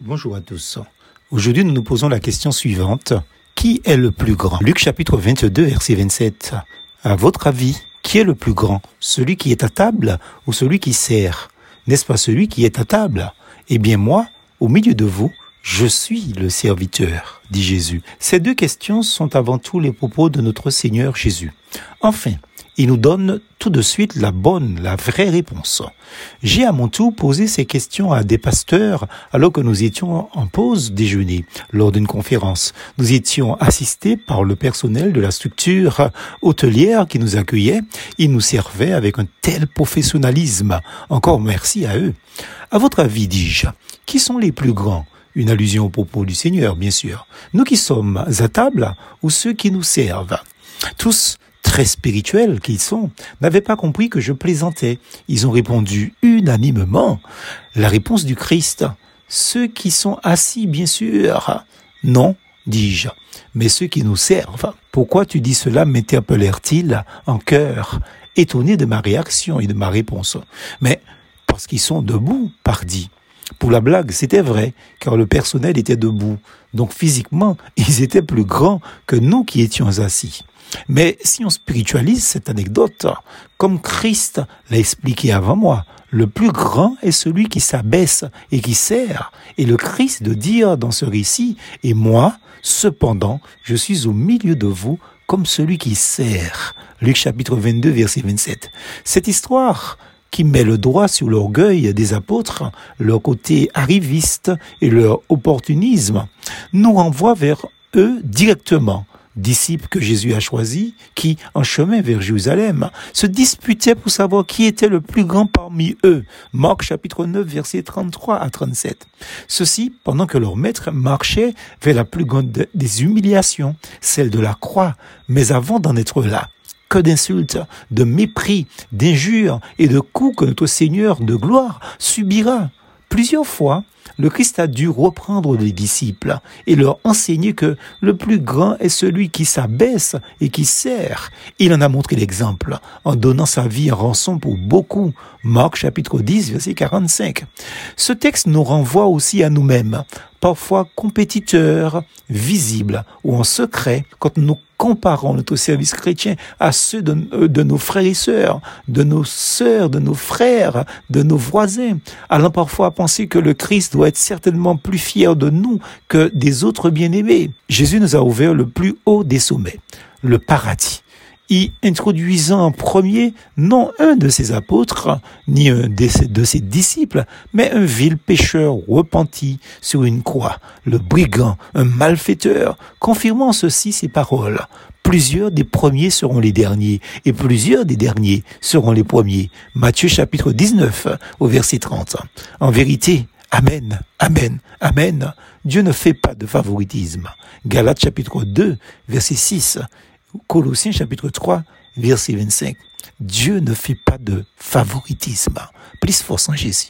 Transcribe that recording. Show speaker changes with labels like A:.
A: Bonjour à tous. Aujourd'hui, nous nous posons la question suivante. Qui est le plus grand? Luc chapitre 22, verset 27. À votre avis, qui est le plus grand? Celui qui est à table ou celui qui sert? N'est-ce pas celui qui est à table? Eh bien moi, au milieu de vous, je suis le serviteur, dit Jésus. Ces deux questions sont avant tout les propos de notre Seigneur Jésus. Enfin, il nous donne tout de suite la bonne, la vraie réponse. J'ai à mon tour posé ces questions à des pasteurs alors que nous étions en pause déjeuner lors d'une conférence. Nous étions assistés par le personnel de la structure hôtelière qui nous accueillait. Ils nous servaient avec un tel professionnalisme. Encore merci à eux. À votre avis, dis-je, qui sont les plus grands? Une allusion au propos du Seigneur, bien sûr. Nous qui sommes à table ou ceux qui nous servent? Tous très spirituels qu'ils sont, n'avaient pas compris que je plaisantais. Ils ont répondu unanimement la réponse du Christ. Ceux qui sont assis, bien sûr. Non, dis-je, mais ceux qui nous servent. Pourquoi tu dis cela m'interpellèrent-ils en cœur, étonné de ma réaction et de ma réponse? Mais parce qu'ils sont debout, pardi. Pour la blague, c'était vrai, car le personnel était debout. Donc physiquement, ils étaient plus grands que nous qui étions assis. Mais si on spiritualise cette anecdote, comme Christ l'a expliqué avant moi, le plus grand est celui qui s'abaisse et qui sert. Et le Christ de dire dans ce récit, et moi, cependant, je suis au milieu de vous comme celui qui sert. Luc chapitre 22, verset 27. Cette histoire qui met le droit sur l'orgueil des apôtres, leur côté arriviste et leur opportunisme, nous renvoie vers eux directement disciples que Jésus a choisis, qui, en chemin vers Jérusalem, se disputaient pour savoir qui était le plus grand parmi eux. Marc chapitre 9, versets 33 à 37. Ceci pendant que leur maître marchait vers la plus grande des humiliations, celle de la croix. Mais avant d'en être là, que d'insultes, de mépris, d'injures et de coups que notre Seigneur de gloire subira. Plusieurs fois, le Christ a dû reprendre les disciples et leur enseigner que le plus grand est celui qui s'abaisse et qui sert. Il en a montré l'exemple en donnant sa vie en rançon pour beaucoup. Marc chapitre 10 verset 45. Ce texte nous renvoie aussi à nous-mêmes, parfois compétiteurs, visibles ou en secret, quand nous comparons notre service chrétien à ceux de, euh, de, nos frères et sœurs, de nos sœurs, de nos frères, de nos voisins, allant parfois penser que le Christ doit être certainement plus fier de nous que des autres bien-aimés. Jésus nous a ouvert le plus haut des sommets, le paradis y introduisant en premier non un de ses apôtres, ni un de ses, disciples, mais un vil pécheur repenti sur une croix, le brigand, un malfaiteur, confirmant ceci ses paroles. Plusieurs des premiers seront les derniers, et plusieurs des derniers seront les premiers. Matthieu chapitre 19 au verset 30. En vérité, Amen, Amen, Amen. Dieu ne fait pas de favoritisme. Galates chapitre 2, verset 6. Colossiens chapitre 3, verset 25. Dieu ne fait pas de favoritisme. Plus force en Jésus.